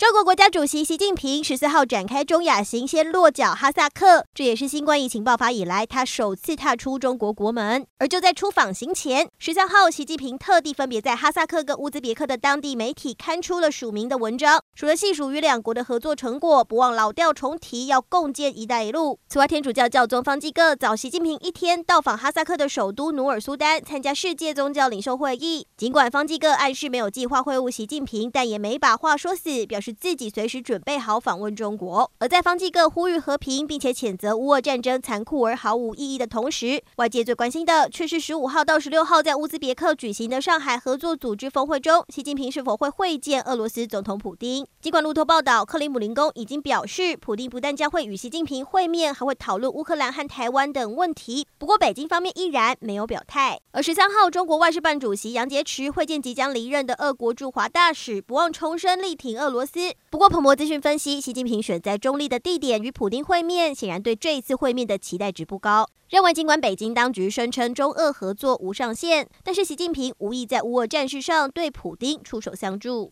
中国国家主席习近平十四号展开中亚行，先落脚哈萨克，这也是新冠疫情爆发以来他首次踏出中国国门。而就在出访行前，十三号，习近平特地分别在哈萨克跟乌兹别克的当地媒体刊出了署名的文章，除了细数与两国的合作成果，不忘老调重提要共建“一带一路”。此外，天主教教宗方济各早习近平一天到访哈萨克的首都努尔苏丹，参加世界宗教领袖会议。尽管方济各暗示没有计划会晤习近平，但也没把话说死，表示。自己随时准备好访问中国。而在方济各呼吁和平，并且谴责乌俄战争残酷而毫无意义的同时，外界最关心的却是十五号到十六号在乌兹别克举行的上海合作组织峰会中，习近平是否会会见俄罗斯总统普丁？尽管路透报道，克里姆林宫已经表示，普丁不但将会与习近平会面，还会讨论乌克兰和台湾等问题。不过，北京方面依然没有表态。而十三号，中国外事办主席杨洁篪会见即将离任的俄国驻华大使，不忘重申力挺俄罗斯。不过，彭博资讯分析，习近平选在中立的地点与普丁会面，显然对这一次会面的期待值不高。认为，尽管北京当局声称中俄合作无上限，但是习近平无意在乌俄战事上对普丁出手相助。